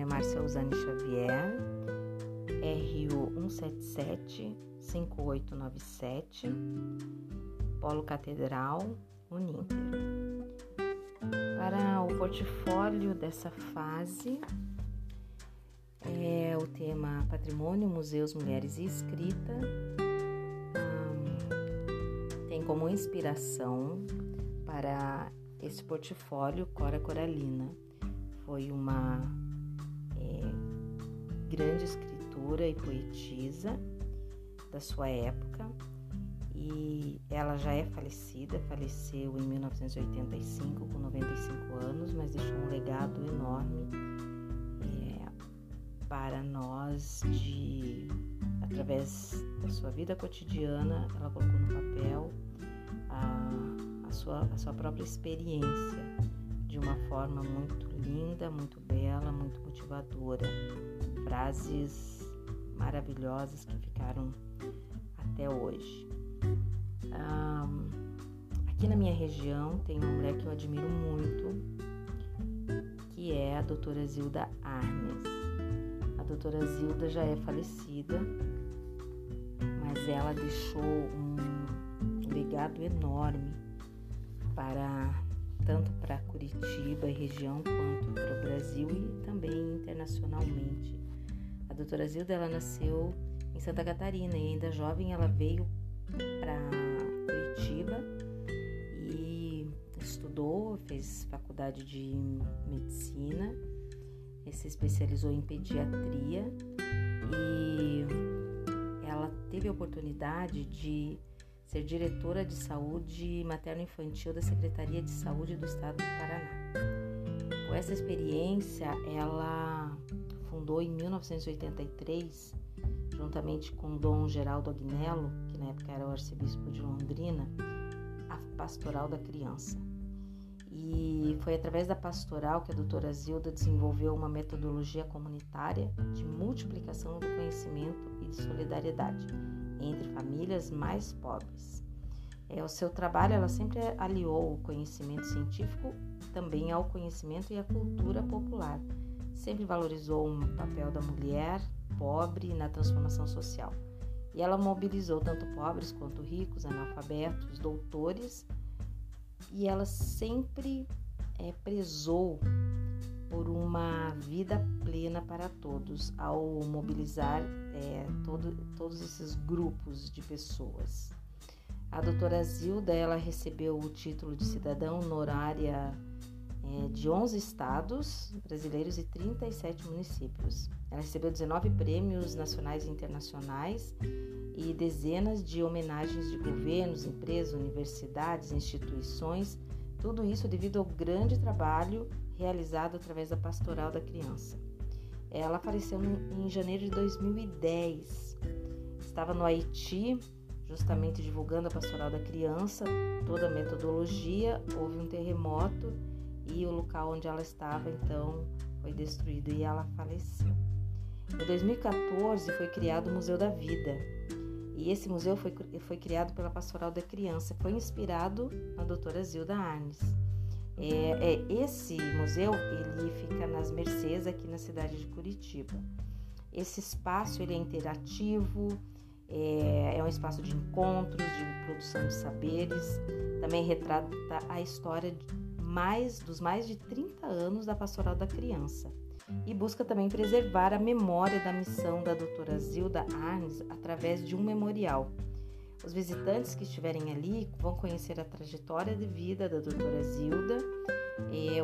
nome é Márcia Usane Xavier, RU 177-5897, Polo Catedral, Uninter. Para o portfólio dessa fase, é o tema Patrimônio, Museus, Mulheres e Escrita. Hum, tem como inspiração para esse portfólio Cora Coralina. Foi uma grande escritora e poetisa da sua época e ela já é falecida, faleceu em 1985 com 95 anos, mas deixou um legado enorme é, para nós de através da sua vida cotidiana, ela colocou no papel a, a, sua, a sua própria experiência de uma forma muito linda, muito bela, muito motivadora. Frases maravilhosas que ficaram até hoje. Aqui na minha região tem uma mulher que eu admiro muito, que é a doutora Zilda Arnes. A doutora Zilda já é falecida, mas ela deixou um legado enorme para tanto para Curitiba e região quanto para o Brasil e também internacionalmente. A doutora Zilda ela nasceu em Santa Catarina e ainda jovem ela veio para Curitiba e estudou, fez faculdade de medicina, se especializou em pediatria e ela teve a oportunidade de ser diretora de saúde materno-infantil da Secretaria de Saúde do Estado do Paraná. Com essa experiência, ela fundou em 1983 juntamente com Dom Geraldo Agnello, que na época era o arcebispo de Londrina, a Pastoral da Criança. E foi através da pastoral que a doutora Zilda desenvolveu uma metodologia comunitária de multiplicação do conhecimento e de solidariedade entre famílias mais pobres. É, o seu trabalho ela sempre aliou o conhecimento científico também ao conhecimento e à cultura popular. Sempre valorizou o papel da mulher pobre na transformação social. E ela mobilizou tanto pobres quanto ricos, analfabetos, doutores, e ela sempre é, prezou por uma vida plena para todos, ao mobilizar é, todo, todos esses grupos de pessoas. A doutora Zilda ela recebeu o título de cidadã honorária é, de 11 estados brasileiros e 37 municípios. Ela recebeu 19 prêmios nacionais e internacionais e dezenas de homenagens de governos, empresas, universidades, instituições, tudo isso devido ao grande trabalho realizado através da Pastoral da Criança. Ela apareceu em janeiro de 2010. Estava no Haiti, justamente divulgando a Pastoral da Criança, toda a metodologia. Houve um terremoto e o local onde ela estava então foi destruído e ela faleceu. Em 2014 foi criado o Museu da Vida e esse museu foi, foi criado pela Pastoral da Criança, foi inspirado na doutora Zilda Arnes. É, é, esse museu ele fica nas Mercês aqui na cidade de Curitiba. Esse espaço ele é interativo, é, é um espaço de encontros, de produção de saberes, também retrata a história mais dos mais de 30 anos da Pastoral da Criança e busca também preservar a memória da missão da doutora Zilda Arnes através de um memorial. Os visitantes que estiverem ali vão conhecer a trajetória de vida da doutora Zilda.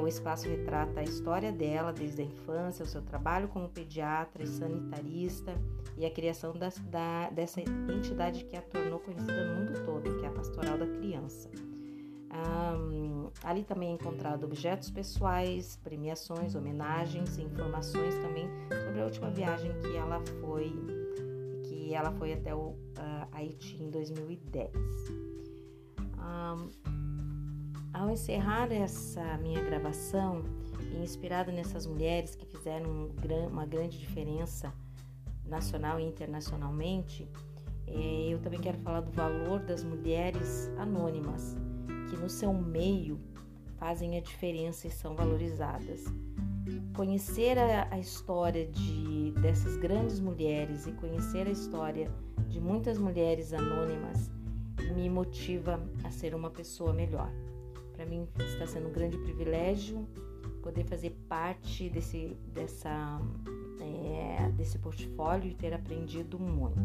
O espaço retrata a história dela desde a infância, o seu trabalho como pediatra e sanitarista e a criação da, da, dessa entidade que a tornou conhecida no mundo todo, que é a Pastoral da Criança. Um, ali também é encontrado objetos pessoais, premiações, homenagens e informações também sobre a última viagem que ela foi que ela foi até o uh, Haiti em 2010. Um, ao encerrar essa minha gravação, inspirada nessas mulheres que fizeram uma grande diferença nacional e internacionalmente, eh, eu também quero falar do valor das mulheres anônimas que no seu meio fazem a diferença e são valorizadas. conhecer a, a história de, dessas grandes mulheres e conhecer a história de muitas mulheres anônimas me motiva a ser uma pessoa melhor. Para mim está sendo um grande privilégio poder fazer parte desse, dessa, é, desse portfólio e ter aprendido muito.